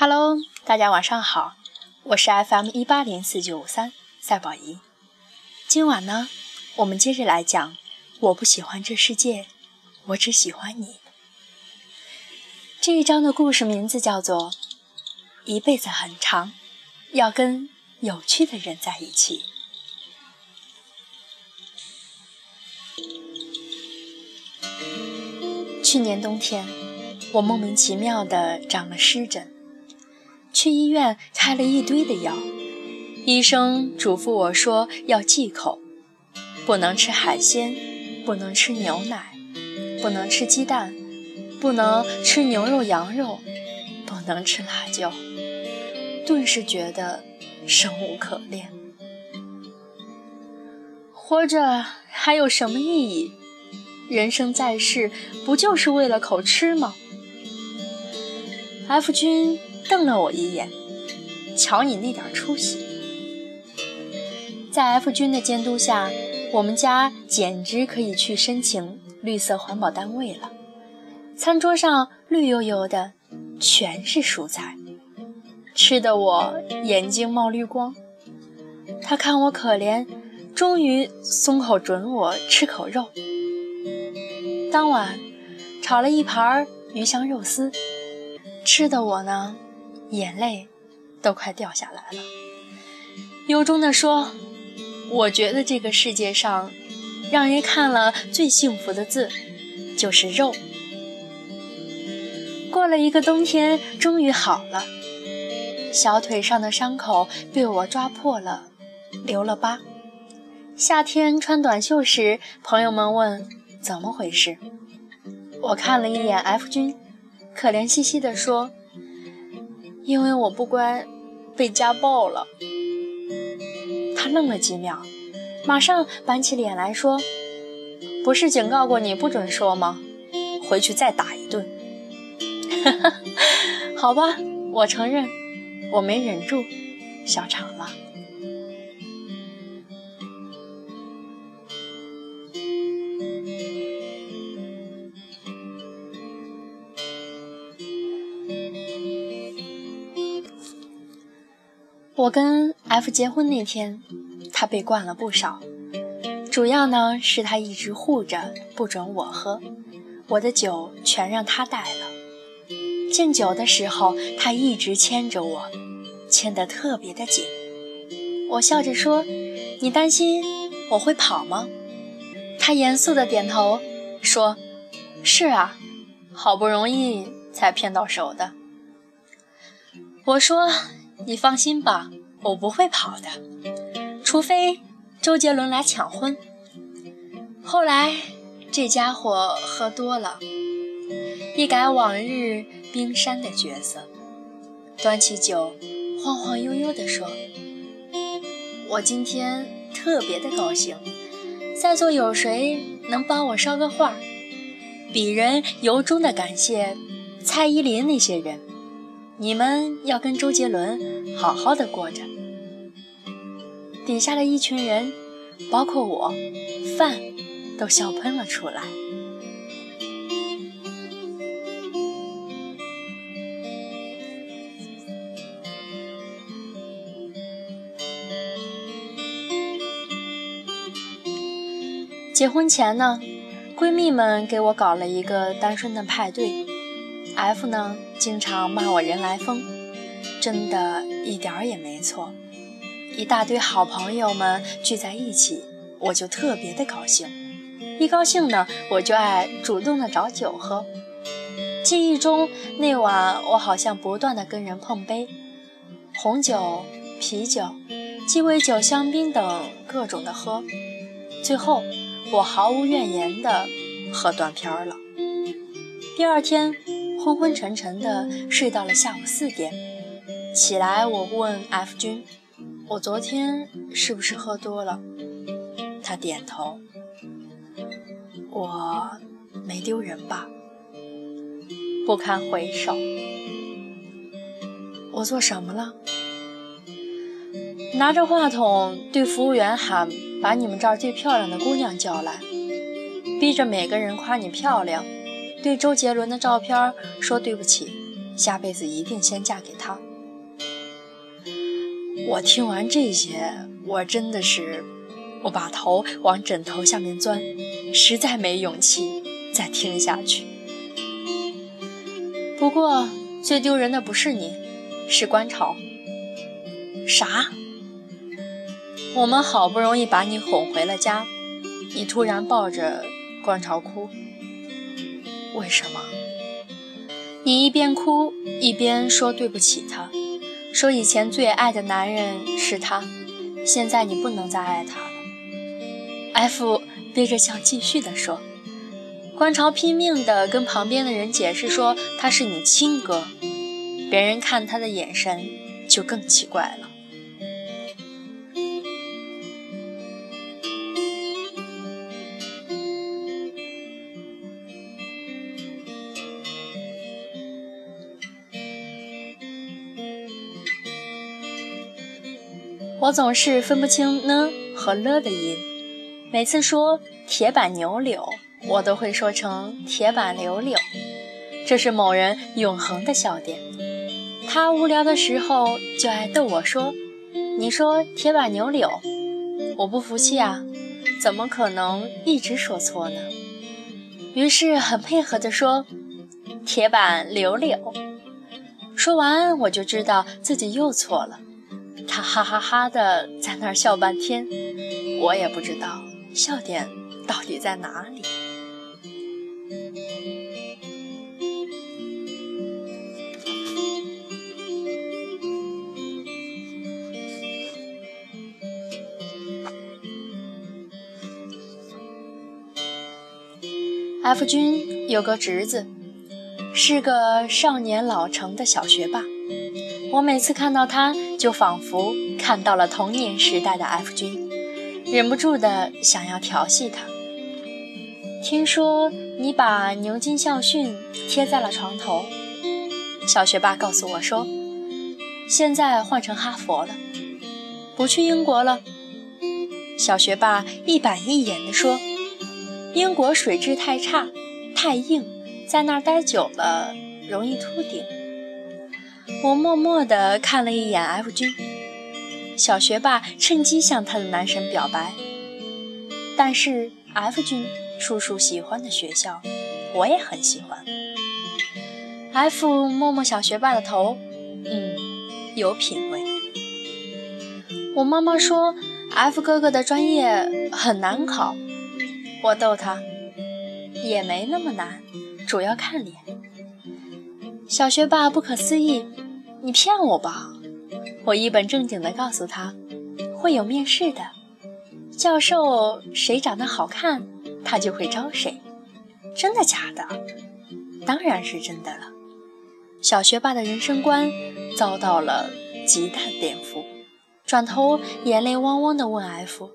Hello，大家晚上好，我是 FM 一八零四九五三赛宝仪。今晚呢，我们接着来讲。我不喜欢这世界，我只喜欢你。这一章的故事名字叫做《一辈子很长，要跟有趣的人在一起》。去年冬天，我莫名其妙的长了湿疹。去医院开了一堆的药，医生嘱咐我说要忌口，不能吃海鲜，不能吃牛奶，不能吃鸡蛋，不能吃牛肉、羊肉，不能吃辣椒。顿时觉得生无可恋，活着还有什么意义？人生在世，不就是为了口吃吗？F 君。瞪了我一眼，瞧你那点出息！在 F 君的监督下，我们家简直可以去申请绿色环保单位了。餐桌上绿油油的，全是蔬菜，吃的我眼睛冒绿光。他看我可怜，终于松口准我吃口肉。当晚炒了一盘鱼香肉丝，吃的我呢。眼泪都快掉下来了，由衷地说：“我觉得这个世界上，让人看了最幸福的字，就是肉。”过了一个冬天，终于好了，小腿上的伤口被我抓破了，留了疤。夏天穿短袖时，朋友们问怎么回事，我看了一眼 F 君，可怜兮兮地说。因为我不乖，被家暴了。他愣了几秒，马上板起脸来说：“不是警告过你不准说吗？回去再打一顿。”哈哈好吧，我承认，我没忍住，笑场了。我跟 F 结婚那天，他被灌了不少，主要呢是他一直护着，不准我喝，我的酒全让他带了。敬酒的时候，他一直牵着我，牵得特别的紧。我笑着说：“你担心我会跑吗？”他严肃的点头说：“是啊，好不容易才骗到手的。”我说。你放心吧，我不会跑的，除非周杰伦来抢婚。后来这家伙喝多了，一改往日冰山的角色，端起酒，晃晃悠悠地说：“我今天特别的高兴，在座有谁能帮我捎个话？鄙人由衷的感谢蔡依林那些人。”你们要跟周杰伦好好的过着。底下的一群人，包括我，饭都笑喷了出来。结婚前呢，闺蜜们给我搞了一个单身的派对。F 呢，经常骂我人来疯，真的一点儿也没错。一大堆好朋友们聚在一起，我就特别的高兴。一高兴呢，我就爱主动的找酒喝。记忆中那晚，我好像不断的跟人碰杯，红酒、啤酒、鸡尾酒、香槟等各种的喝。最后，我毫无怨言的喝断片了。第二天。昏昏沉沉的睡到了下午四点，起来我问 F 君：“我昨天是不是喝多了？”他点头。我没丢人吧？不堪回首。我做什么了？拿着话筒对服务员喊：“把你们这儿最漂亮的姑娘叫来，逼着每个人夸你漂亮。”对周杰伦的照片说对不起，下辈子一定先嫁给他。我听完这些，我真的是，我把头往枕头下面钻，实在没勇气再听下去。不过最丢人的不是你，是观潮。啥？我们好不容易把你哄回了家，你突然抱着观潮哭，为什么？你一边哭一边说对不起他。说以前最爱的男人是他，现在你不能再爱他了。F 憋着笑继续的说，观潮拼命的跟旁边的人解释说他是你亲哥，别人看他的眼神就更奇怪了。我总是分不清呢和了的音，每次说铁板牛柳，我都会说成铁板柳柳，这是某人永恒的笑点。他无聊的时候就爱逗我说：“你说铁板牛柳，我不服气啊，怎么可能一直说错呢？”于是很配合地说：“铁板柳柳。”说完我就知道自己又错了。他哈哈哈的在那儿笑半天，我也不知道笑点到底在哪里。F 君有个侄子，是个少年老成的小学霸。我每次看到他，就仿佛看到了童年时代的 F 君，忍不住的想要调戏他。听说你把牛津校训贴在了床头，小学霸告诉我说，现在换成哈佛了，不去英国了。小学霸一板一眼地说，英国水质太差，太硬，在那儿待久了容易秃顶。我默默地看了一眼 F 君，小学霸趁机向他的男神表白。但是 F 君叔叔喜欢的学校，我也很喜欢。F 摸摸小学霸的头，嗯，有品位。我妈妈说 F 哥哥的专业很难考，我逗他，也没那么难，主要看脸。小学霸不可思议。你骗我吧！我一本正经地告诉他，会有面试的，教授谁长得好看，他就会招谁。真的假的？当然是真的了。小学霸的人生观遭到了极大的颠覆，转头眼泪汪汪地问 F：“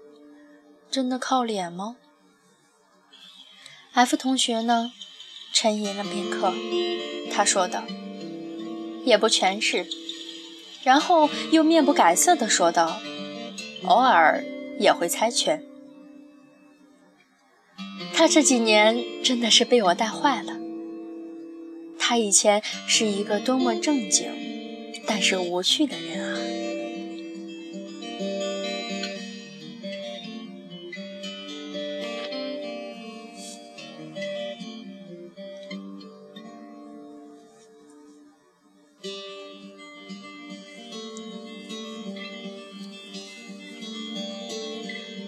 真的靠脸吗？”F 同学呢？沉吟了片刻，他说道。也不全是，然后又面不改色地说道：“偶尔也会猜拳。”他这几年真的是被我带坏了。他以前是一个多么正经，但是无趣的人啊！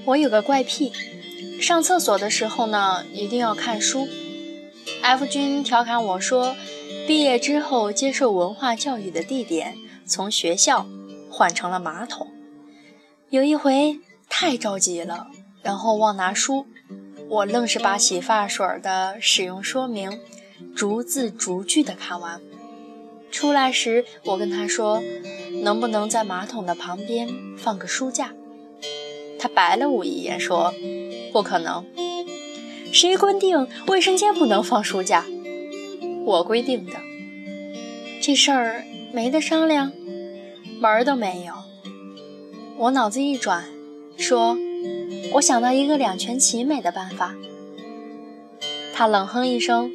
我有个怪癖，上厕所的时候呢，一定要看书。F 君调侃我说，毕业之后接受文化教育的地点从学校换成了马桶。有一回太着急了，然后忘拿书，我愣是把洗发水的使用说明逐字逐句的看完。出来时，我跟他说，能不能在马桶的旁边放个书架？他白了我一眼，说：“不可能，谁规定卫生间不能放书架？我规定的。这事儿没得商量，门儿都没有。”我脑子一转，说：“我想到一个两全其美的办法。”他冷哼一声：“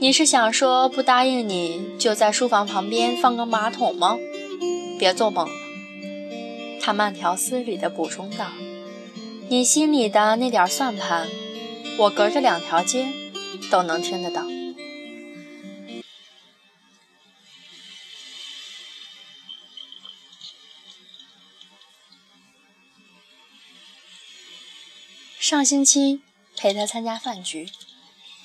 你是想说不答应你就在书房旁边放个马桶吗？别做梦。他慢条斯理地补充道：“你心里的那点算盘，我隔着两条街都能听得到。”上星期陪他参加饭局，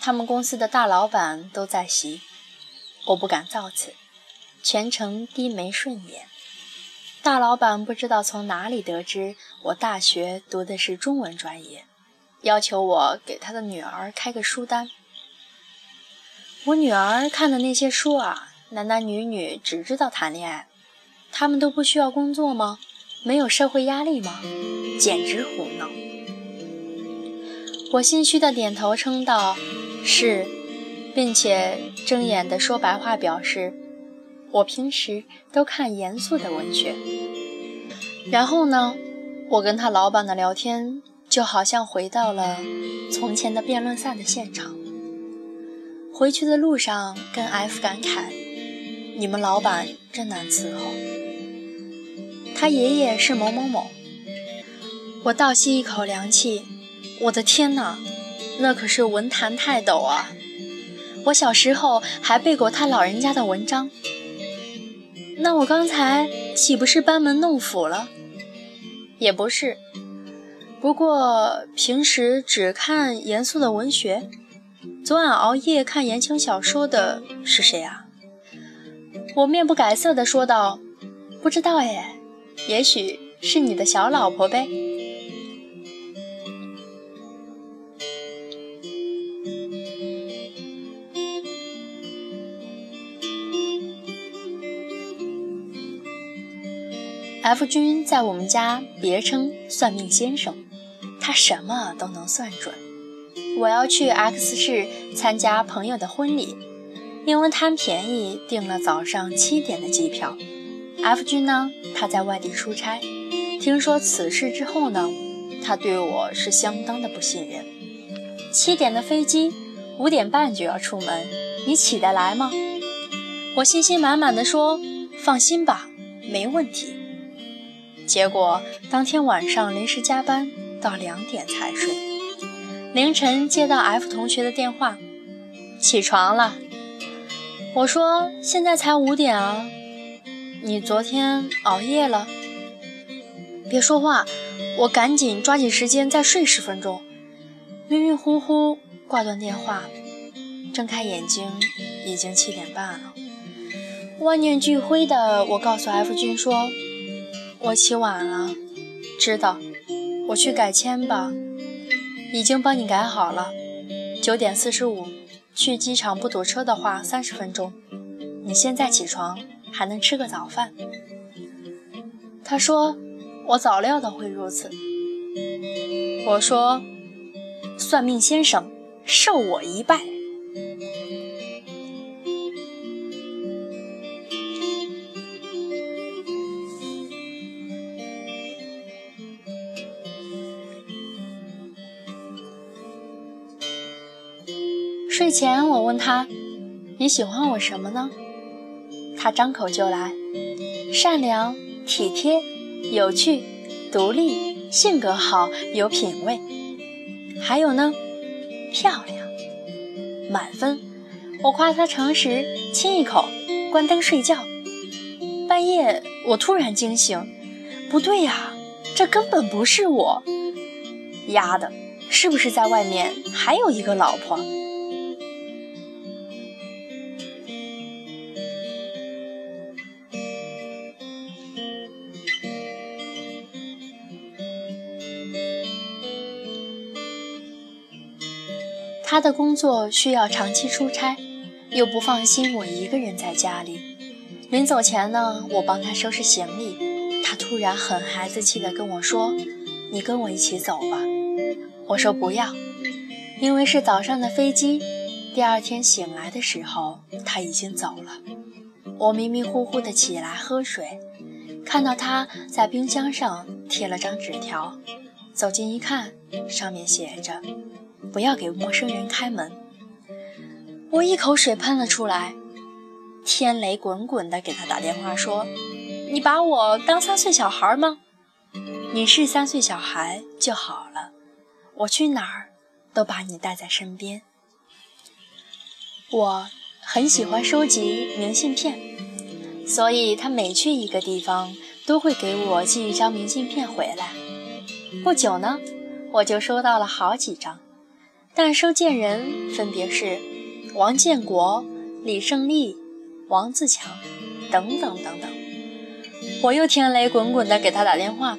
他们公司的大老板都在席，我不敢造次，全程低眉顺眼。大老板不知道从哪里得知我大学读的是中文专业，要求我给他的女儿开个书单。我女儿看的那些书啊，男男女女只知道谈恋爱，他们都不需要工作吗？没有社会压力吗？简直胡闹！我心虚的点头称道：“是，并且睁眼的说白话表示，我平时都看严肃的文学。”然后呢，我跟他老板的聊天就好像回到了从前的辩论赛的现场。回去的路上跟 F 感慨：“你们老板真难伺候。”他爷爷是某某某。我倒吸一口凉气。我的天哪，那可是文坛泰斗啊！我小时候还背过他老人家的文章。那我刚才岂不是班门弄斧了？也不是，不过平时只看严肃的文学。昨晚熬夜看言情小说的是谁啊？我面不改色地说道：“不知道耶，也许是你的小老婆呗。” F 君在我们家别称算命先生，他什么都能算准。我要去 X 市参加朋友的婚礼，因为贪便宜订了早上七点的机票。F 君呢，他在外地出差，听说此事之后呢，他对我是相当的不信任。七点的飞机，五点半就要出门，你起得来吗？我信心满满的说：“放心吧，没问题。”结果当天晚上临时加班到两点才睡，凌晨接到 F 同学的电话，起床了。我说现在才五点啊，你昨天熬夜了？别说话，我赶紧抓紧时间再睡十分钟。晕晕乎乎挂断电话，睁开眼睛已经七点半了。万念俱灰的我告诉 F 君说。我起晚了，知道，我去改签吧，已经帮你改好了。九点四十五，去机场不堵车的话，三十分钟。你现在起床还能吃个早饭。他说，我早料到会如此。我说，算命先生，受我一拜。睡前我问他：“你喜欢我什么呢？”他张口就来：“善良、体贴、有趣、独立、性格好、有品味。”还有呢？漂亮，满分。我夸他诚实，亲一口，关灯睡觉。半夜我突然惊醒，不对呀，这根本不是我。丫的，是不是在外面还有一个老婆？他的工作需要长期出差，又不放心我一个人在家里。临走前呢，我帮他收拾行李，他突然很孩子气地跟我说：“你跟我一起走吧。”我说不要，因为是早上的飞机。第二天醒来的时候，他已经走了。我迷迷糊糊地起来喝水，看到他在冰箱上贴了张纸条，走近一看，上面写着。不要给陌生人开门。我一口水喷了出来，天雷滚滚的给他打电话说：“你把我当三岁小孩吗？你是三岁小孩就好了，我去哪儿都把你带在身边。”我很喜欢收集明信片，所以他每去一个地方都会给我寄一张明信片回来。不久呢，我就收到了好几张，但收件人分别是。王建国、李胜利、王自强，等等等等。我又天雷滚滚地给他打电话，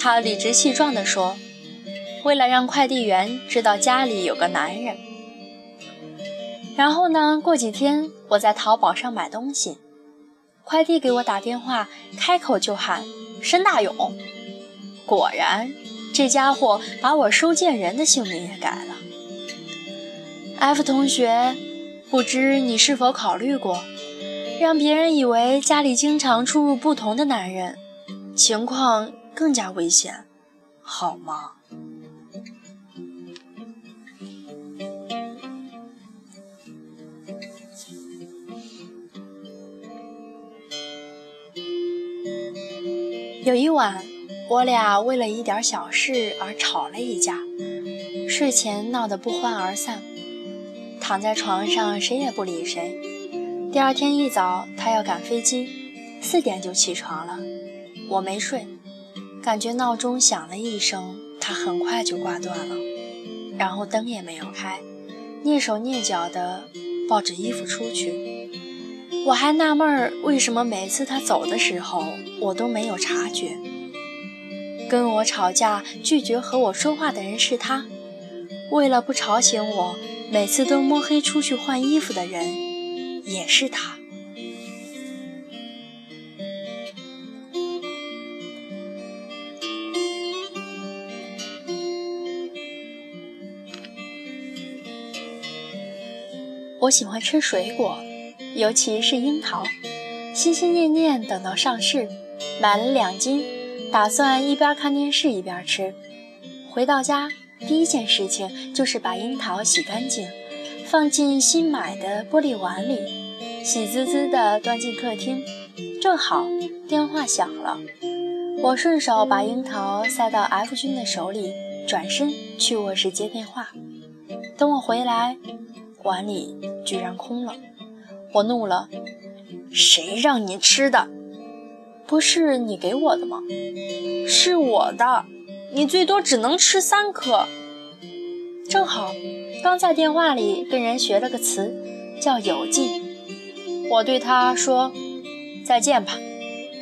他理直气壮地说：“为了让快递员知道家里有个男人。”然后呢？过几天我在淘宝上买东西，快递给我打电话，开口就喊申大勇。果然，这家伙把我收件人的姓名也改了。F 同学，不知你是否考虑过，让别人以为家里经常出入不同的男人，情况更加危险，好吗？有一晚，我俩为了一点小事而吵了一架，睡前闹得不欢而散。躺在床上，谁也不理谁。第二天一早，他要赶飞机，四点就起床了。我没睡，感觉闹钟响了一声，他很快就挂断了，然后灯也没有开，蹑手蹑脚地抱着衣服出去。我还纳闷儿，为什么每次他走的时候，我都没有察觉。跟我吵架、拒绝和我说话的人是他，为了不吵醒我。每次都摸黑出去换衣服的人，也是他。我喜欢吃水果，尤其是樱桃，心心念念等到上市，买了两斤，打算一边看电视一边吃。回到家。第一件事情就是把樱桃洗干净，放进新买的玻璃碗里，喜滋滋地端进客厅。正好电话响了，我顺手把樱桃塞到 F 君的手里，转身去卧室接电话。等我回来，碗里居然空了。我怒了：“谁让你吃的？不是你给我的吗？是我的。”你最多只能吃三颗。正好，刚在电话里跟人学了个词，叫有劲。我对他说：“再见吧，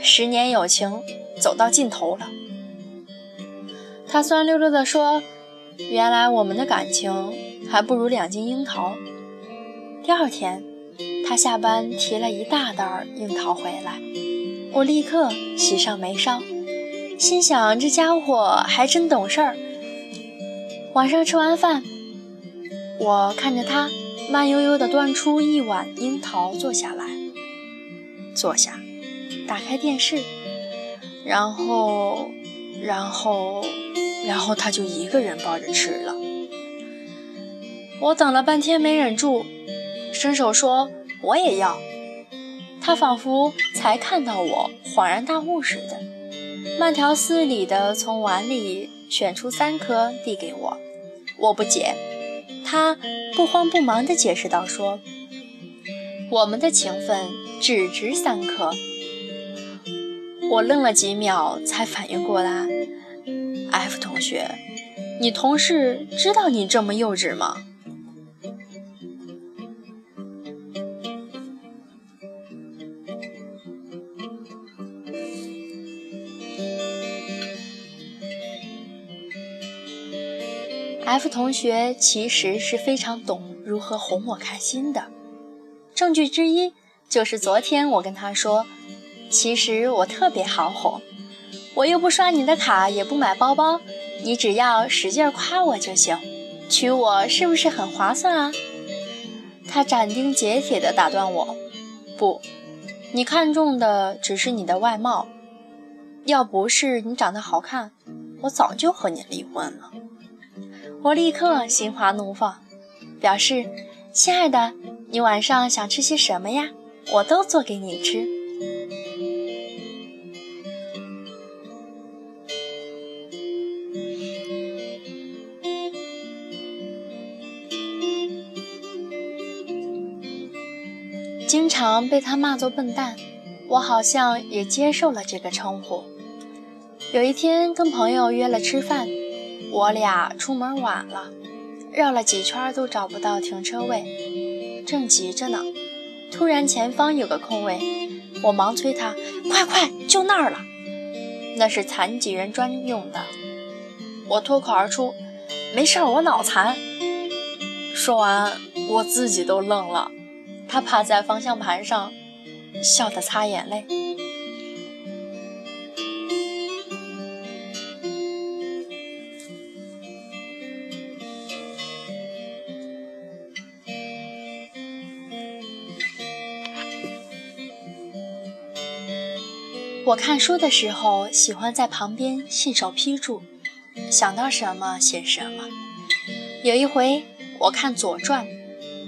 十年友情走到尽头了。”他酸溜溜地说：“原来我们的感情还不如两斤樱桃。”第二天，他下班提了一大袋樱桃回来，我立刻喜上眉梢。心想这家伙还真懂事儿。晚上吃完饭，我看着他慢悠悠地端出一碗樱桃，坐下来，坐下，打开电视，然后，然后，然后他就一个人抱着吃了。我等了半天没忍住，伸手说我也要。他仿佛才看到我，恍然大悟似的。慢条斯理地从碗里选出三颗递给我，我不解，他不慌不忙地解释道：“说我们的情分只值三颗。”我愣了几秒，才反应过来，F 同学，你同事知道你这么幼稚吗？F 同学其实是非常懂如何哄我开心的，证据之一就是昨天我跟他说，其实我特别好哄，我又不刷你的卡，也不买包包，你只要使劲夸我就行，娶我是不是很划算啊？他斩钉截铁地打断我，不，你看中的只是你的外貌，要不是你长得好看，我早就和你离婚了。我立刻心花怒放，表示：“亲爱的，你晚上想吃些什么呀？我都做给你吃。经常被他骂作笨蛋，我好像也接受了这个称呼。有一天跟朋友约了吃饭，我俩出门晚了，绕了几圈都找不到停车位，正急着呢，突然前方有个空位，我忙催他：“快快，就那儿了，那是残疾人专用的。”我脱口而出：“没事儿，我脑残。”说完，我自己都愣了。他趴在方向盘上，笑得擦眼泪。我看书的时候，喜欢在旁边信手批注，想到什么写什么。有一回，我看《左传》，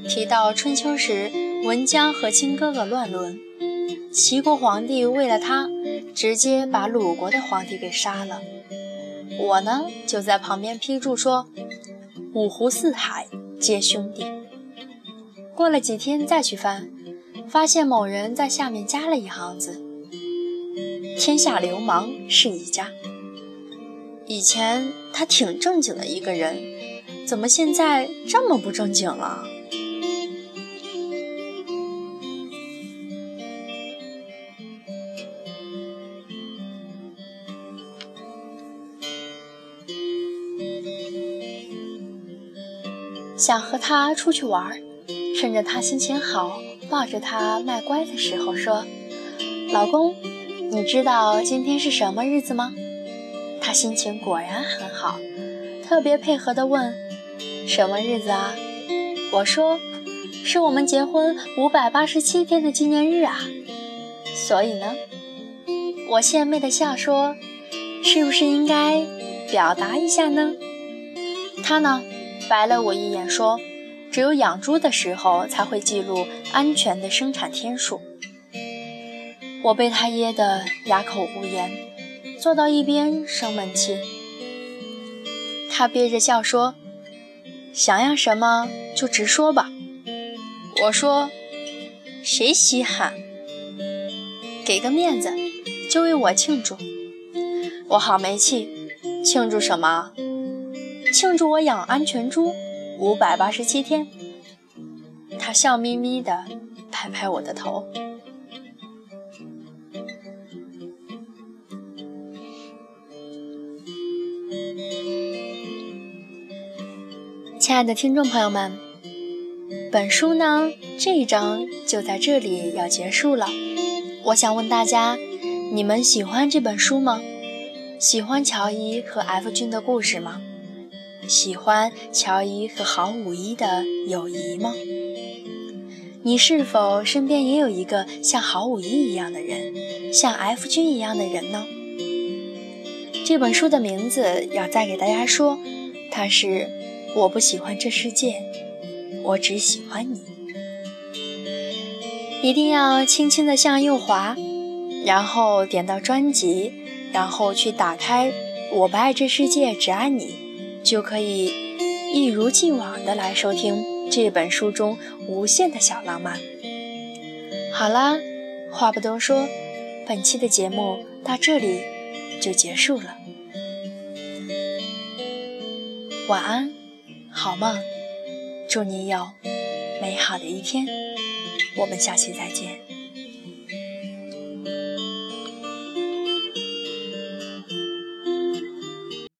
提到春秋时。文姜和亲哥哥乱伦，齐国皇帝为了他，直接把鲁国的皇帝给杀了。我呢，就在旁边批注说：“五湖四海皆兄弟。”过了几天再去翻，发现某人在下面加了一行字：“天下流氓是一家。”以前他挺正经的一个人，怎么现在这么不正经了？想和他出去玩，趁着他心情好，抱着他卖乖的时候说：“老公，你知道今天是什么日子吗？”他心情果然很好，特别配合地问：“什么日子啊？”我说：“是我们结婚五百八十七天的纪念日啊。”所以呢，我献媚的笑说：“是不是应该表达一下呢？”他呢？白了我一眼，说：“只有养猪的时候才会记录安全的生产天数。”我被他噎得哑口无言，坐到一边生闷气。他憋着笑说：“想要什么就直说吧。”我说：“谁稀罕？给个面子，就为我庆祝。”我好没气，庆祝什么？庆祝我养安全猪五百八十七天，他笑眯眯地拍拍我的头。亲爱的听众朋友们，本书呢这一章就在这里要结束了。我想问大家，你们喜欢这本书吗？喜欢乔伊和 F 君的故事吗？喜欢乔伊和郝五一的友谊吗？你是否身边也有一个像郝五一一样的人，像 F 君一样的人呢？这本书的名字要再给大家说，它是《我不喜欢这世界，我只喜欢你》。一定要轻轻地向右滑，然后点到专辑，然后去打开《我不爱这世界，只爱你》。就可以一如既往的来收听这本书中无限的小浪漫。好啦，话不多说，本期的节目到这里就结束了。晚安，好梦，祝你有美好的一天。我们下期再见。